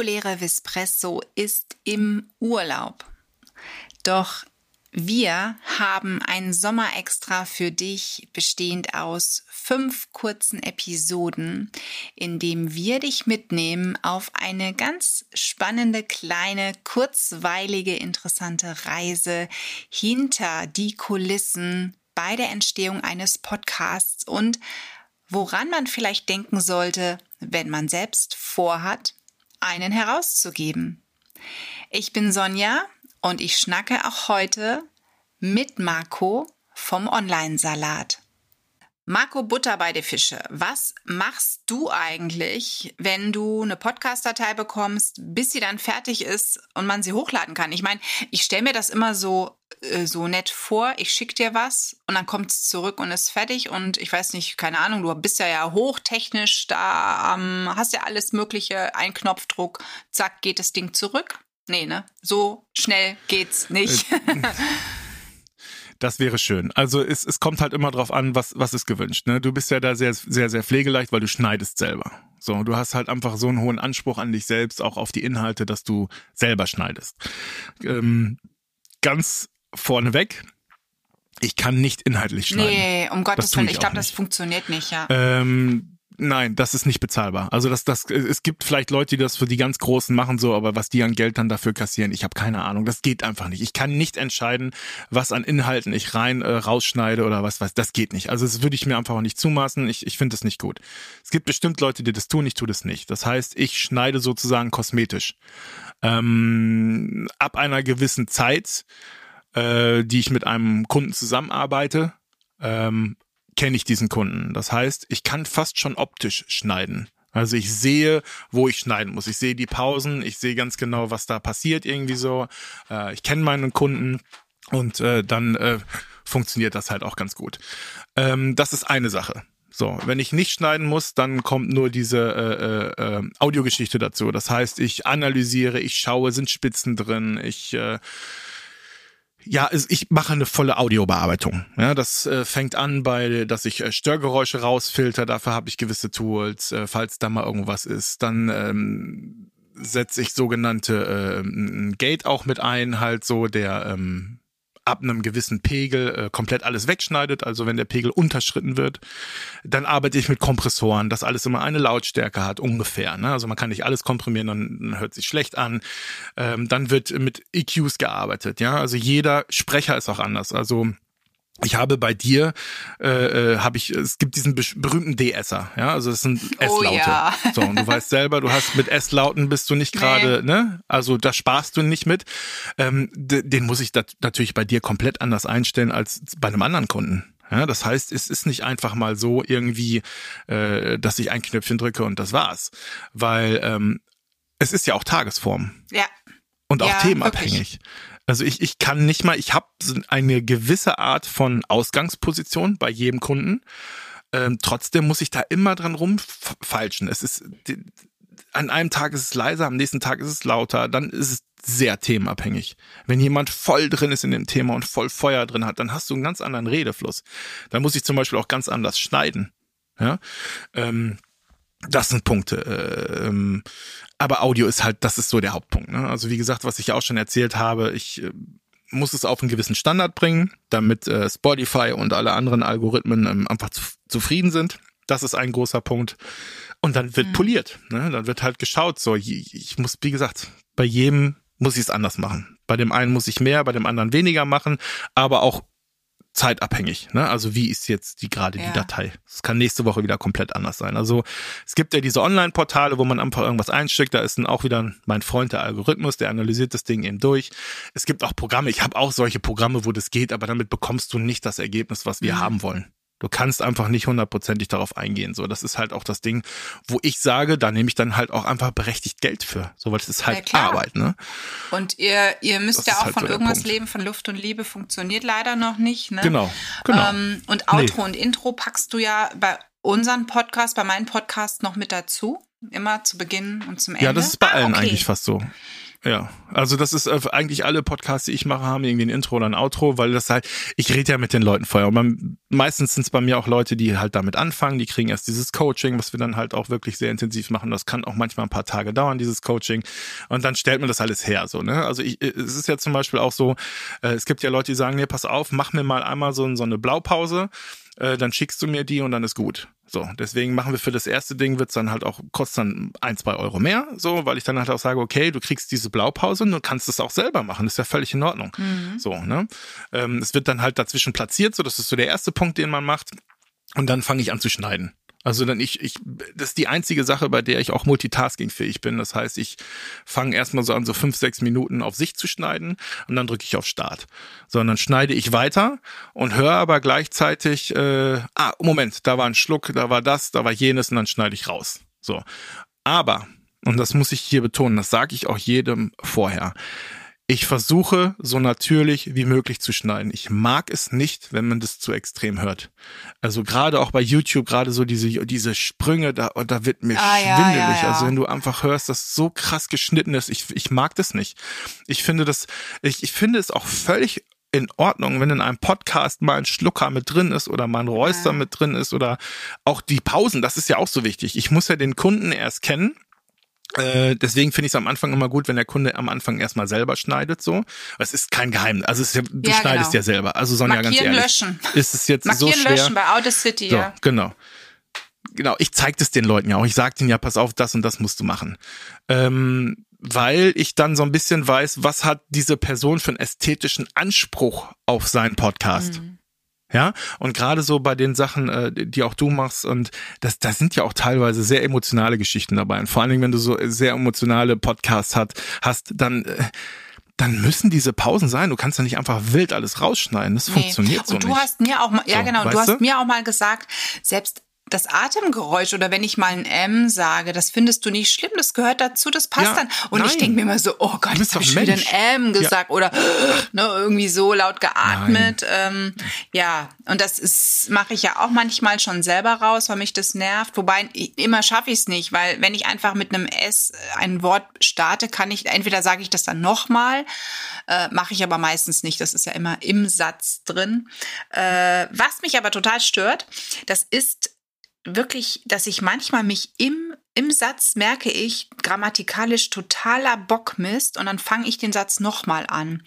Reguläre Vispresso ist im Urlaub. Doch wir haben ein Sommerextra für dich, bestehend aus fünf kurzen Episoden, in dem wir dich mitnehmen auf eine ganz spannende, kleine, kurzweilige, interessante Reise hinter die Kulissen bei der Entstehung eines Podcasts und woran man vielleicht denken sollte, wenn man selbst vorhat, einen herauszugeben. Ich bin Sonja und ich schnacke auch heute mit Marco vom Online-Salat. Marco Butter bei der Fische, was machst du eigentlich, wenn du eine Podcast-Datei bekommst, bis sie dann fertig ist und man sie hochladen kann? Ich meine, ich stelle mir das immer so äh, so nett vor, ich schicke dir was und dann kommt es zurück und ist fertig und ich weiß nicht, keine Ahnung, du bist ja ja hochtechnisch, da ähm, hast ja alles mögliche, ein Knopfdruck, zack, geht das Ding zurück. Nee, ne? So schnell geht's nicht. Äh, das wäre schön. Also es, es kommt halt immer drauf an, was, was ist gewünscht. Ne? Du bist ja da sehr, sehr, sehr pflegeleicht, weil du schneidest selber. So, du hast halt einfach so einen hohen Anspruch an dich selbst, auch auf die Inhalte, dass du selber schneidest. Ähm, ganz vorneweg, ich kann nicht inhaltlich schneiden. Nee, um Gottes Willen, ich, ich glaube, das funktioniert nicht, ja. Ähm, Nein, das ist nicht bezahlbar. Also das, das, es gibt vielleicht Leute, die das für die ganz Großen machen, so, aber was die an Geld dann dafür kassieren, ich habe keine Ahnung. Das geht einfach nicht. Ich kann nicht entscheiden, was an Inhalten ich rein äh, rausschneide oder was weiß. Das geht nicht. Also das würde ich mir einfach auch nicht zumaßen. Ich, ich finde das nicht gut. Es gibt bestimmt Leute, die das tun. Ich tue das nicht. Das heißt, ich schneide sozusagen kosmetisch. Ähm, ab einer gewissen Zeit, äh, die ich mit einem Kunden zusammenarbeite, ähm, kenne ich diesen Kunden. Das heißt, ich kann fast schon optisch schneiden. Also ich sehe, wo ich schneiden muss. Ich sehe die Pausen, ich sehe ganz genau, was da passiert irgendwie so. Äh, ich kenne meinen Kunden und äh, dann äh, funktioniert das halt auch ganz gut. Ähm, das ist eine Sache. So, wenn ich nicht schneiden muss, dann kommt nur diese äh, äh, äh Audiogeschichte dazu. Das heißt, ich analysiere, ich schaue, sind Spitzen drin, ich äh, ja, ich mache eine volle Audiobearbeitung. Ja, das äh, fängt an bei, dass ich äh, Störgeräusche rausfilter. Dafür habe ich gewisse Tools, äh, falls da mal irgendwas ist. Dann ähm, setze ich sogenannte äh, Gate auch mit ein, halt so der ähm, ab einem gewissen Pegel äh, komplett alles wegschneidet, also wenn der Pegel unterschritten wird. Dann arbeite ich mit Kompressoren, dass alles immer eine Lautstärke hat, ungefähr. Ne? Also man kann nicht alles komprimieren, dann, hört sich schlecht an. Ähm, dann wird mit EQs gearbeitet, ja. Also jeder Sprecher ist auch anders. Also ich habe bei dir, äh, äh, habe ich, es gibt diesen berühmten D-Esser, ja, also es sind S-Laute. Oh, ja. So, und du weißt selber, du hast mit S-Lauten bist du nicht gerade, nee. ne? Also da sparst du nicht mit. Ähm, den muss ich natürlich bei dir komplett anders einstellen als bei einem anderen Kunden. Ja, das heißt, es ist nicht einfach mal so irgendwie, äh, dass ich ein Knöpfchen drücke und das war's. Weil ähm, es ist ja auch Tagesform. Ja. Und auch ja, themenabhängig. Wirklich. Also ich, ich kann nicht mal, ich habe eine gewisse Art von Ausgangsposition bei jedem Kunden. Ähm, trotzdem muss ich da immer dran rumfalschen. Es ist an einem Tag ist es leiser, am nächsten Tag ist es lauter, dann ist es sehr themenabhängig. Wenn jemand voll drin ist in dem Thema und voll Feuer drin hat, dann hast du einen ganz anderen Redefluss. Dann muss ich zum Beispiel auch ganz anders schneiden. Ja, ähm, das sind Punkte. Äh, ähm, aber Audio ist halt, das ist so der Hauptpunkt. Ne? Also wie gesagt, was ich auch schon erzählt habe, ich äh, muss es auf einen gewissen Standard bringen, damit äh, Spotify und alle anderen Algorithmen ähm, einfach zu, zufrieden sind. Das ist ein großer Punkt. Und dann wird mhm. poliert. Ne? Dann wird halt geschaut. So, ich muss, wie gesagt, bei jedem muss ich es anders machen. Bei dem einen muss ich mehr, bei dem anderen weniger machen, aber auch zeitabhängig. Ne? Also wie ist jetzt die gerade ja. die Datei? Es kann nächste Woche wieder komplett anders sein. Also es gibt ja diese Online-Portale, wo man einfach irgendwas einsteckt. Da ist dann auch wieder mein Freund der Algorithmus, der analysiert das Ding eben durch. Es gibt auch Programme. Ich habe auch solche Programme, wo das geht, aber damit bekommst du nicht das Ergebnis, was wir mhm. haben wollen. Du kannst einfach nicht hundertprozentig darauf eingehen. So, das ist halt auch das Ding, wo ich sage, da nehme ich dann halt auch einfach berechtigt Geld für. So, weil das ist halt ja, Arbeit, ne? Und ihr, ihr müsst das ja auch halt von so irgendwas leben, von Luft und Liebe funktioniert leider noch nicht, ne? Genau, genau. Ähm, und Outro nee. und Intro packst du ja bei unseren Podcast, bei meinem Podcast noch mit dazu. Immer zu Beginn und zum Ende. Ja, das ist bei ah, allen okay. eigentlich fast so. Ja, also das ist äh, eigentlich alle Podcasts, die ich mache, haben irgendwie ein Intro oder ein Outro, weil das halt, ich rede ja mit den Leuten vorher. Und man, meistens sind es bei mir auch Leute, die halt damit anfangen, die kriegen erst dieses Coaching, was wir dann halt auch wirklich sehr intensiv machen. Das kann auch manchmal ein paar Tage dauern, dieses Coaching. Und dann stellt man das alles her, so, ne? Also ich, es ist ja zum Beispiel auch so, äh, es gibt ja Leute, die sagen, nee, pass auf, mach mir mal einmal so, so eine Blaupause, äh, dann schickst du mir die und dann ist gut. So, deswegen machen wir für das erste Ding, wird's dann halt auch, kostet dann ein, zwei Euro mehr, so, weil ich dann halt auch sage, okay, du kriegst diese Blaupause und du kannst es auch selber machen, das ist ja völlig in Ordnung. Mhm. So, ne? Ähm, es wird dann halt dazwischen platziert, so, das ist so der erste Punkt, den man macht. Und dann fange ich an zu schneiden. Also dann ich, ich, das ist die einzige Sache, bei der ich auch multitaskingfähig bin. Das heißt, ich fange erstmal so an, so fünf, sechs Minuten auf sich zu schneiden und dann drücke ich auf Start. So, und dann schneide ich weiter und höre aber gleichzeitig, äh, ah, Moment, da war ein Schluck, da war das, da war jenes und dann schneide ich raus. So. Aber, und das muss ich hier betonen, das sage ich auch jedem vorher ich versuche so natürlich wie möglich zu schneiden. Ich mag es nicht, wenn man das zu extrem hört. Also gerade auch bei YouTube, gerade so diese, diese Sprünge, da, da wird mir ah, schwindelig. Ja, ja, ja. Also wenn du einfach hörst, dass so krass geschnitten ist, ich, ich mag das nicht. Ich finde das, ich, ich finde es auch völlig in Ordnung, wenn in einem Podcast mal ein Schlucker mit drin ist oder mal ein Räuster mit drin ist oder auch die Pausen, das ist ja auch so wichtig. Ich muss ja den Kunden erst kennen äh, deswegen finde ich es am Anfang immer gut, wenn der Kunde am Anfang erstmal selber schneidet. So, es ist kein Geheimnis. Also ist ja, du ja, schneidest genau. ja selber. Also Sonja, Markieren, ganz ehrlich, löschen. ist es jetzt Markieren, so schwer? löschen bei Audacity. So, ja. Genau, genau. Ich zeige das den Leuten ja auch. Ich sage denen ja, pass auf, das und das musst du machen, ähm, weil ich dann so ein bisschen weiß, was hat diese Person für einen ästhetischen Anspruch auf seinen Podcast. Mhm. Ja, und gerade so bei den Sachen, äh, die auch du machst, und das, das sind ja auch teilweise sehr emotionale Geschichten dabei. Und vor allen Dingen, wenn du so sehr emotionale Podcasts hat, hast, dann äh, dann müssen diese Pausen sein. Du kannst ja nicht einfach wild alles rausschneiden. Das nee. funktioniert so nicht. Und du hast mir auch mal, ja so, genau, du hast du? mir auch mal gesagt, selbst das Atemgeräusch oder wenn ich mal ein M sage, das findest du nicht schlimm, das gehört dazu, das passt ja, dann. Und nein. ich denke mir immer so, oh Gott, jetzt habe ich wieder ein M gesagt ja. oder ne, irgendwie so laut geatmet. Ähm, ja, und das ist mache ich ja auch manchmal schon selber raus, weil mich das nervt. Wobei immer schaffe ich es nicht, weil wenn ich einfach mit einem S ein Wort starte, kann ich entweder sage ich das dann nochmal, äh, mache ich aber meistens nicht. Das ist ja immer im Satz drin. Äh, was mich aber total stört, das ist wirklich, dass ich manchmal mich im im Satz merke ich grammatikalisch totaler Bockmist und dann fange ich den Satz nochmal an.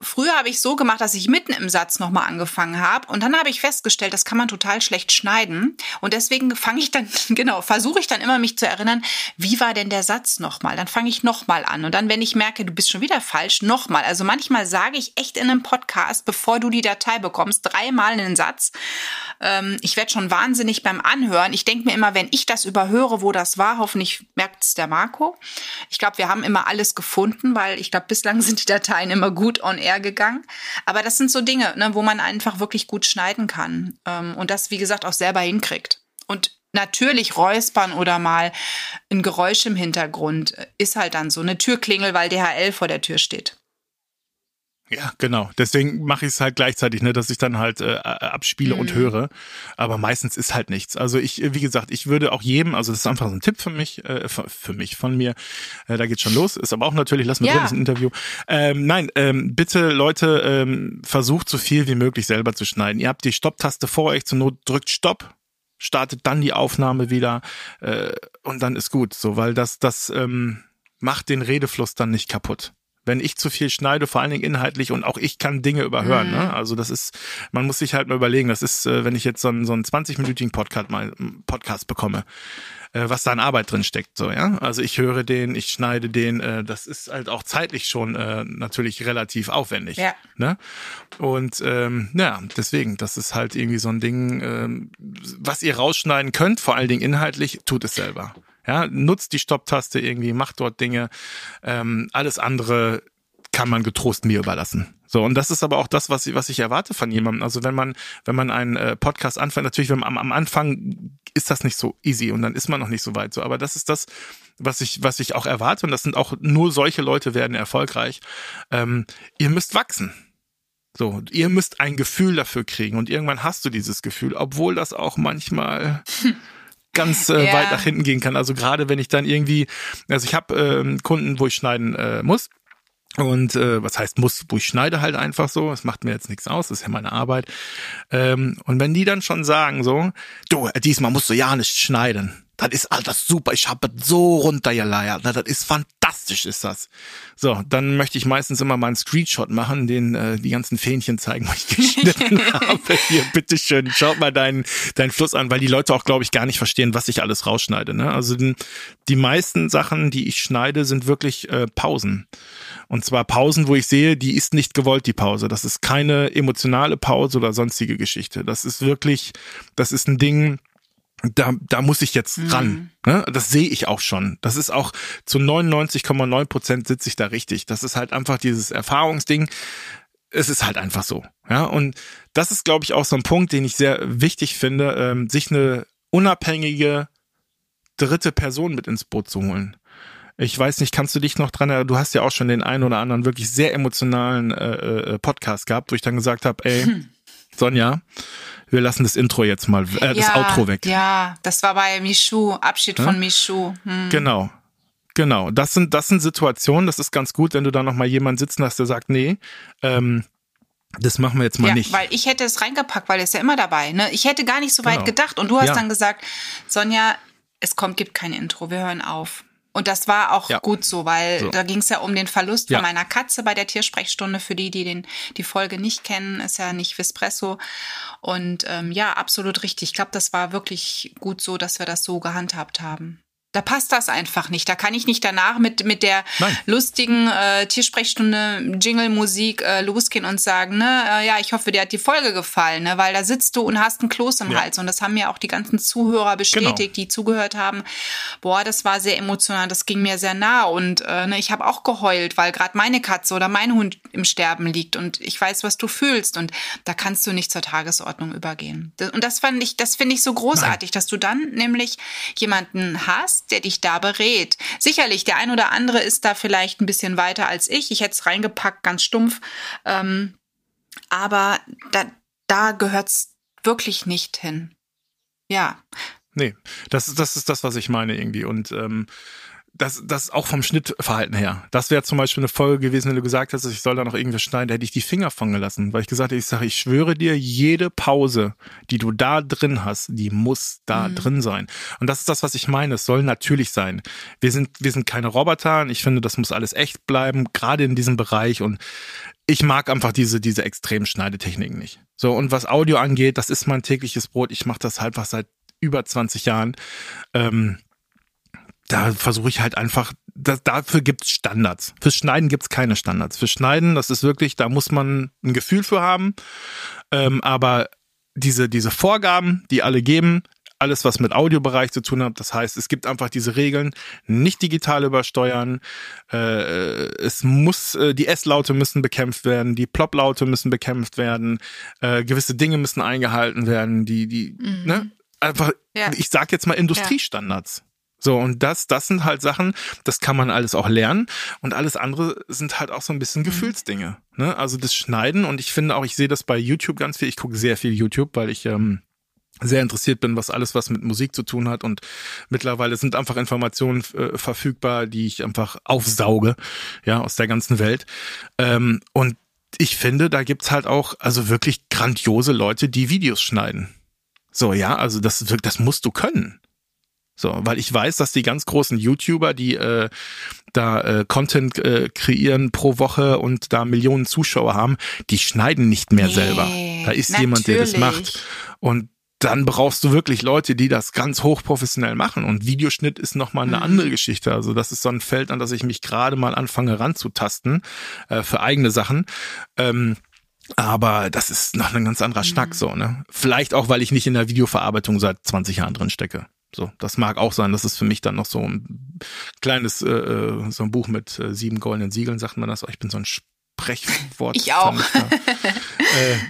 Früher habe ich so gemacht, dass ich mitten im Satz nochmal angefangen habe und dann habe ich festgestellt, das kann man total schlecht schneiden und deswegen fange ich dann, genau, versuche ich dann immer mich zu erinnern, wie war denn der Satz nochmal? Dann fange ich nochmal an und dann, wenn ich merke, du bist schon wieder falsch, nochmal. Also manchmal sage ich echt in einem Podcast, bevor du die Datei bekommst, dreimal einen Satz. Ähm, ich werde schon wahnsinnig beim Anhören. Ich denke mir immer, wenn ich das überhöre, wo das war. Hoffentlich merkt es der Marco. Ich glaube, wir haben immer alles gefunden, weil ich glaube, bislang sind die Dateien immer gut on air gegangen. Aber das sind so Dinge, ne, wo man einfach wirklich gut schneiden kann ähm, und das, wie gesagt, auch selber hinkriegt. Und natürlich räuspern oder mal ein Geräusch im Hintergrund ist halt dann so eine Türklingel, weil DHL vor der Tür steht. Ja, genau. Deswegen mache ich es halt gleichzeitig, ne, dass ich dann halt äh, abspiele mhm. und höre. Aber meistens ist halt nichts. Also ich, wie gesagt, ich würde auch jedem, also das ist einfach so ein Tipp für mich, äh, für mich, von mir. Äh, da geht's schon los. Ist aber auch natürlich, lass mal ja. ein Interview. Ähm, nein, ähm, bitte Leute, ähm, versucht so viel wie möglich selber zu schneiden. Ihr habt die Stopptaste vor euch, zur Not drückt Stopp startet dann die Aufnahme wieder äh, und dann ist gut, so weil das das ähm, macht den Redefluss dann nicht kaputt wenn ich zu viel schneide, vor allen Dingen inhaltlich und auch ich kann Dinge überhören. Ne? Mhm. Ne? Also das ist, man muss sich halt mal überlegen, das ist, äh, wenn ich jetzt so einen, so einen 20-minütigen Podcast mal Podcast bekomme, äh, was da an Arbeit drin steckt, so, ja. Also ich höre den, ich schneide den, äh, das ist halt auch zeitlich schon äh, natürlich relativ aufwendig. Ja. Ne? Und ähm, ja, deswegen, das ist halt irgendwie so ein Ding, ähm, was ihr rausschneiden könnt, vor allen Dingen inhaltlich, tut es selber. Ja, nutzt die Stopptaste irgendwie, macht dort Dinge. Ähm, alles andere kann man getrost mir überlassen. So, und das ist aber auch das, was ich, was ich erwarte von jemandem. Also wenn man, wenn man einen äh, Podcast anfängt, natürlich, wenn man, am, am Anfang ist das nicht so easy und dann ist man noch nicht so weit. So, aber das ist das, was ich, was ich auch erwarte. Und das sind auch nur solche Leute werden erfolgreich. Ähm, ihr müsst wachsen. So, ihr müsst ein Gefühl dafür kriegen und irgendwann hast du dieses Gefühl, obwohl das auch manchmal ganz äh, Ja. weit nach hinten gehen kann. Also gerade wenn ich dann irgendwie, also ich habe ähm, Kunden, wo ich schneiden äh, muss. Und äh, was heißt muss, wo ich schneide halt einfach so, es macht mir jetzt nichts aus, das ist ja meine Arbeit. Ähm, und wenn die dann schon sagen so, du, diesmal musst du ja nicht schneiden, das ist alles super, ich habe so runtergeleiert, das ist fantastisch, ist das. So, dann möchte ich meistens immer mal einen Screenshot machen, den äh, die ganzen Fähnchen zeigen, wo ich geschnitten habe. Hier, bitteschön, schaut mal deinen, deinen Fluss an, weil die Leute auch, glaube ich, gar nicht verstehen, was ich alles rausschneide. Ne? Also den, die meisten Sachen, die ich schneide, sind wirklich äh, Pausen. Und zwar Pausen, wo ich sehe, die ist nicht gewollt, die Pause. Das ist keine emotionale Pause oder sonstige Geschichte. Das ist wirklich, das ist ein Ding, da, da muss ich jetzt ran. Ne? Das sehe ich auch schon. Das ist auch zu 99,9 Prozent sitze ich da richtig. Das ist halt einfach dieses Erfahrungsding. Es ist halt einfach so. Ja, und das ist, glaube ich, auch so ein Punkt, den ich sehr wichtig finde, ähm, sich eine unabhängige dritte Person mit ins Boot zu holen. Ich weiß nicht, kannst du dich noch dran erinnern? Du hast ja auch schon den einen oder anderen wirklich sehr emotionalen äh, äh, Podcast gehabt, wo ich dann gesagt habe, ey, Sonja, wir lassen das Intro jetzt mal, äh, das Outro weg. Ja, das war bei Michu, Abschied Ja? von Michu. Hm. Genau. Genau. Das sind, das sind Situationen, das ist ganz gut, wenn du da nochmal jemanden sitzen hast, der sagt, nee, ähm, das machen wir jetzt mal Ja, nicht. weil ich hätte es reingepackt, weil er ist ja immer dabei. Ne? Ich hätte gar nicht so weit Genau. gedacht. Und du hast Ja. dann gesagt, Sonja, es kommt, gibt kein Intro, wir hören auf. Und das war auch Ja. gut so, weil So. da ging es ja um den Verlust Ja. von meiner Katze bei der Tiersprechstunde. Für die, die den, die Folge nicht kennen, ist ja nicht Vespresso. Und ähm, ja, absolut richtig. Ich glaube, das war wirklich gut so, dass wir das so gehandhabt haben. Da passt das einfach nicht. Da kann ich nicht danach mit, mit der Nein. lustigen äh, Tiersprechstunde, Jingle-Musik äh, losgehen und sagen, ne, äh, ja, ich hoffe, dir hat die Folge gefallen, ne, weil da sitzt du und hast einen Kloß im Ja. Genau. Hals. Und das haben mir auch die ganzen Zuhörer bestätigt, die zugehört haben. Boah, das war sehr emotional, das ging mir sehr nah. Und äh, ne, ich habe auch geheult, weil gerade meine Katze oder mein Hund im Sterben liegt und ich weiß, was du fühlst. Und da kannst du nicht zur Tagesordnung übergehen. Und das fand ich, das finde ich so großartig, dass du dann nämlich jemanden hast, der dich da berät. Sicherlich, der ein oder andere ist da vielleicht ein bisschen weiter als ich. Ich hätte es reingepackt, ganz stumpf. Ähm, aber da, da gehört's wirklich nicht hin. Ja, Nee, das ist, das ist das, was ich meine irgendwie. Und ähm, das, das auch vom Schnittverhalten her. Das wäre zum Beispiel eine Folge gewesen, wenn du gesagt hast, ich soll da noch irgendwas schneiden, da hätte ich die Finger von gelassen. Weil ich gesagt hätte, ich sage, ich schwöre dir, jede Pause, die du da drin hast, die muss da drin sein. Und das ist das, was ich meine. Es soll natürlich sein. Wir sind, wir sind keine Roboter und ich finde, das muss alles echt bleiben, gerade in diesem Bereich. Und ich mag einfach diese, diese extremen Schneidetechniken nicht. So, und was Audio angeht, das ist mein tägliches Brot. Ich mache das halt was seit über 20 Jahren. Ähm, da versuche ich halt einfach, das, dafür gibt's Standards. Fürs Schneiden gibt's keine Standards. Für Schneiden, das ist wirklich, da muss man ein Gefühl für haben. Ähm, aber diese, diese Vorgaben, die alle geben, alles, was mit Audiobereich zu tun hat, das heißt, es gibt einfach diese Regeln, nicht digital übersteuern, äh, es muss, äh, die S-Laute müssen bekämpft werden, die Plop-Laute müssen bekämpft werden, äh, gewisse Dinge müssen eingehalten werden, die, die, ne, einfach, Ja. ich sag jetzt mal Industriestandards. So, und das, das sind halt Sachen, das kann man alles auch lernen. Und alles andere sind halt auch so ein bisschen Gefühlsdinge. Ne? Also das Schneiden und ich finde auch, ich sehe das bei YouTube ganz viel. Ich gucke sehr viel YouTube, weil ich ähm, sehr interessiert bin, was alles, was mit Musik zu tun hat. Und mittlerweile sind einfach Informationen äh, verfügbar, die ich einfach aufsauge, ja, aus der ganzen Welt. Ähm, und ich finde, da gibt's halt auch, also wirklich grandiose Leute, die Videos schneiden. So, ja, also das, das musst du können. So, weil ich weiß, dass die ganz großen YouTuber, die äh, da äh, Content äh, kreieren pro Woche und da Millionen Zuschauer haben, die schneiden nicht mehr Nee, selber. Da ist jemand, der das natürlich. macht. Und dann brauchst du wirklich Leute, die das ganz hochprofessionell machen. Und Videoschnitt ist nochmal eine Mhm. andere Geschichte. Also das ist so ein Feld, an das ich mich gerade mal anfange ranzutasten äh, für eigene Sachen. Ähm, aber das ist noch ein ganz anderer Mhm. Schnack so, ne? Vielleicht auch, weil ich nicht in der Videoverarbeitung seit 20 Jahren drin stecke. So, das mag auch sein. Das ist für mich dann noch so ein kleines, äh, äh, so ein Buch mit äh, sieben goldenen Siegeln, sagt man das. Ich bin so ein Sprechwort. Ich auch.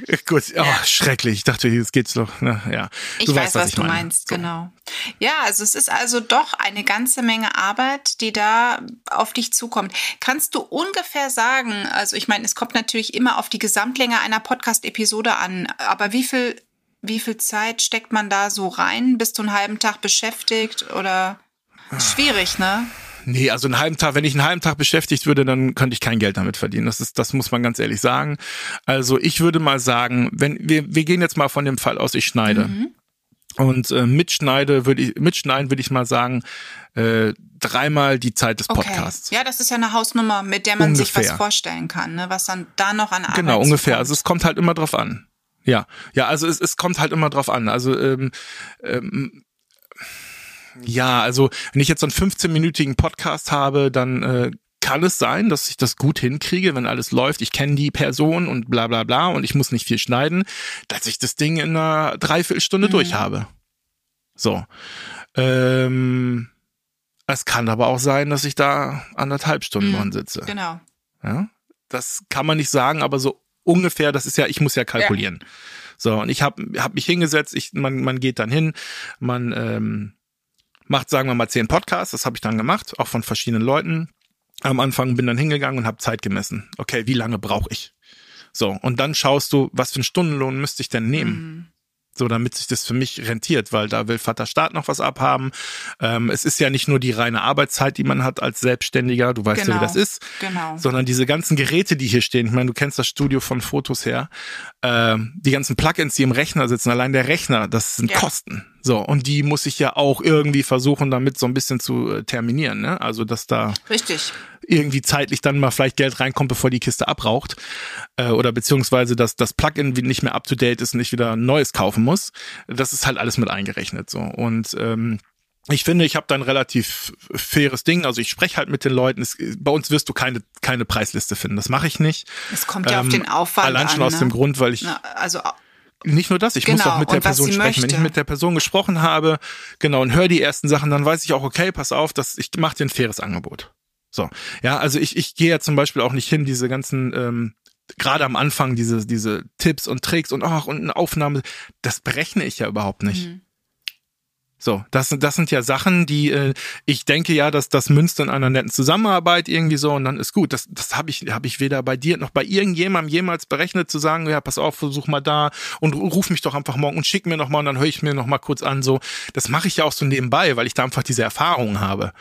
äh, gut, oh, schrecklich. Ich dachte, jetzt geht's doch. Ne? Ja, Ich du weiß, weißt, was, ich du meine. meinst, So. genau. Ja, also es ist also doch eine ganze Menge Arbeit, die da auf dich zukommt. Kannst du ungefähr sagen, also ich meine, es kommt natürlich immer auf die Gesamtlänge einer Podcast-Episode an, aber wie viel wie viel Zeit steckt man da so rein? Bist du einen halben Tag beschäftigt oder schwierig, ne? Nee, also einen halben Tag, wenn ich einen halben Tag beschäftigt würde, dann könnte ich kein Geld damit verdienen. Das ist, das muss man ganz ehrlich sagen. Also ich würde mal sagen, wenn wir, wir gehen jetzt mal von dem Fall aus, ich schneide. Mhm. Und äh, mitschneide würde ich, mitschneiden würde ich mal sagen, äh, dreimal die Zeit des Podcasts. Okay. Ja, das ist ja eine Hausnummer, mit der man ungefähr. sich was vorstellen kann, ne? was dann da noch an Arbeit Genau, ungefähr. Kommt. Also es kommt halt immer drauf an. Ja, ja, also es, es kommt halt immer drauf an. Also ähm, ähm, ja, also wenn ich jetzt so einen 15-minütigen Podcast habe, dann äh, kann es sein, dass ich das gut hinkriege, wenn alles läuft. Ich kenne die Person und bla bla bla und ich muss nicht viel schneiden, dass ich das Ding in einer Dreiviertelstunde mhm. durch habe. So. Ähm, es kann aber auch sein, dass ich da anderthalb Stunden mhm. dran sitze. Genau. Ja, das kann man nicht sagen, aber so ungefähr, das ist ja, ich muss ja kalkulieren. Ja. So, und ich habe hab mich hingesetzt, ich, man, man geht dann hin, man ähm, macht, sagen wir mal, zehn Podcasts, das habe ich dann gemacht, auch von verschiedenen Leuten. Am Anfang bin dann hingegangen und habe Zeit gemessen. Okay, wie lange brauche ich? So, und dann schaust du, was für einen Stundenlohn müsste ich denn nehmen? Mhm. So, damit sich das für mich rentiert, weil da will Vater Staat noch was abhaben. Ähm, es ist ja nicht nur die reine Arbeitszeit, die man hat als Selbstständiger, du weißt genau, ja, wie das genau, ist, genau. sondern diese ganzen Geräte, die hier stehen. Ich meine, du kennst das Studio von Fotos her. Ähm, die ganzen Plugins, die im Rechner sitzen, allein der Rechner, das sind ja. Kosten. So, und die muss ich ja auch irgendwie versuchen, damit so ein bisschen zu äh, terminieren, ne? Also, dass da Richtig. Irgendwie zeitlich dann mal vielleicht Geld reinkommt, bevor die Kiste abraucht. Äh, oder beziehungsweise, dass das Plugin nicht mehr up to date ist und ich wieder neues kaufen muss. Das ist halt alles mit eingerechnet. so Und ähm, ich finde, ich habe da ein relativ faires Ding. Also ich spreche halt mit den Leuten. Es, bei uns wirst du keine keine Preisliste finden. Das mache ich nicht. Es kommt ja ähm, auf den Aufwand Allein schon an, aus ne? dem Grund, weil ich Na, also nicht nur das, ich genau. muss auch mit der Person sprechen. Möchte. Wenn ich mit der Person gesprochen habe, genau, und höre die ersten Sachen, dann weiß ich auch, okay, pass auf, dass ich mache dir ein faires Angebot. So, ja, also ich, ich gehe ja zum Beispiel auch nicht hin, diese ganzen, ähm, gerade am Anfang, diese, diese Tipps und Tricks und ach, und eine Aufnahme, das berechne ich ja überhaupt nicht. Mhm. So, das, sind das sind ja Sachen, die äh, ich denke ja, dass das münzt in einer netten Zusammenarbeit irgendwie so und dann ist gut. Das, das habe ich, hab ich weder bei dir noch bei irgendjemandem jemals berechnet zu sagen, ja, pass auf, versuch mal da und ruf mich doch einfach morgen und schick mir noch mal und dann höre ich mir noch mal kurz an. So, das mache ich ja auch so nebenbei, weil ich da einfach diese Erfahrungen habe.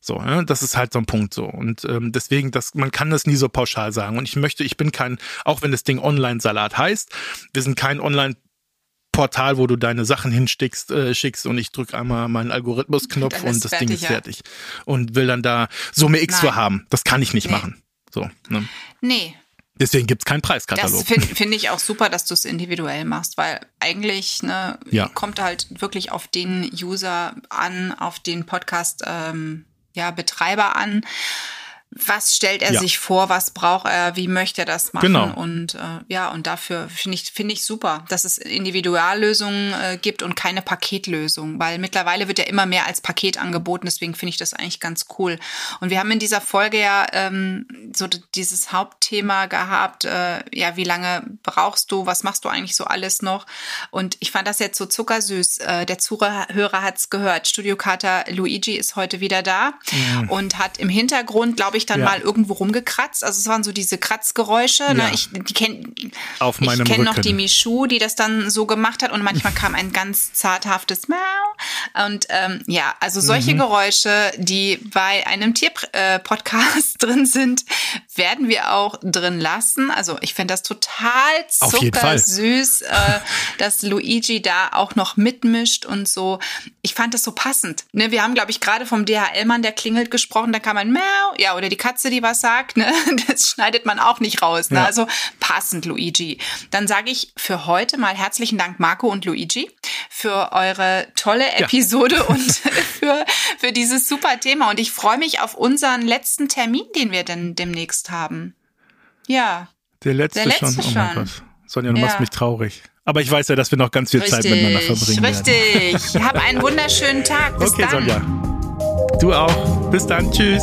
So, ne? das ist halt so ein Punkt so. Und ähm, deswegen, das, man kann das nie so pauschal sagen. Und ich möchte, ich bin kein, auch wenn das Ding Online-Salat heißt, wir sind kein Online- Portal, wo du deine Sachen hinschickst, äh, schickst und ich drücke einmal meinen Algorithmusknopf und das fertig, Ding ist ja. fertig. Und will dann da Summe X für haben. Das kann ich nicht nee. machen. So, ne? Nee. Deswegen gibt's keinen Preiskatalog. Das finde find ich auch super, dass du es individuell machst, weil eigentlich ne, ja. kommt halt wirklich auf den User an, auf den Podcast ähm, ja, Betreiber an was stellt er ja. sich vor, was braucht er, wie möchte er das machen genau. und äh, ja und dafür finde ich finde ich super, dass es Individuallösungen äh, gibt und keine Paketlösung, weil mittlerweile wird ja immer mehr als Paket angeboten, deswegen finde ich das eigentlich ganz cool. Und wir haben in dieser Folge ja ähm, so dieses Hauptthema gehabt, äh, ja wie lange brauchst du, was machst du eigentlich so alles noch? Und ich fand das jetzt so zuckersüß. Äh, der Zuhörer hat's gehört. Studiokater Luigi ist heute wieder da mhm. und hat im Hintergrund, glaube ich, dann ja. mal irgendwo rumgekratzt. Also es waren so diese Kratzgeräusche. Ne? Ja. Ne? Ich die kenn, Ich kenne noch die Michu, die das dann so gemacht hat. Und manchmal kam ein ganz zarthaftes Miau. Und ähm, ja, also solche mhm. Geräusche, die bei einem Tierpodcast äh, drin sind, werden wir auch drin lassen. Also ich finde das total zuckersüß, äh, dass Luigi da auch noch mitmischt und so. Ich fand das so passend. Ne? Wir haben, glaube ich, gerade vom DHL-Mann, der klingelt, gesprochen. Da kam ein Miau, ja, oder die Katze, die was sagt, ne? Das schneidet man auch nicht raus. Ne? Ja. Also passend, Luigi. Dann sage ich für heute mal herzlichen Dank, Marco und Luigi, für eure tolle Episode ja. und für, für dieses super Thema. Und ich freue mich auf unseren letzten Termin, den wir denn demnächst haben. Ja. Der letzte, Der letzte schon. Oh mein Gott. Sonja, du ja. machst mich traurig. Aber ich weiß ja, dass wir noch ganz viel richtig, Zeit miteinander verbringen richtig. werden. Hab einen wunderschönen Tag. Bis okay, dann. Sonja. Du auch. Bis dann. Tschüss.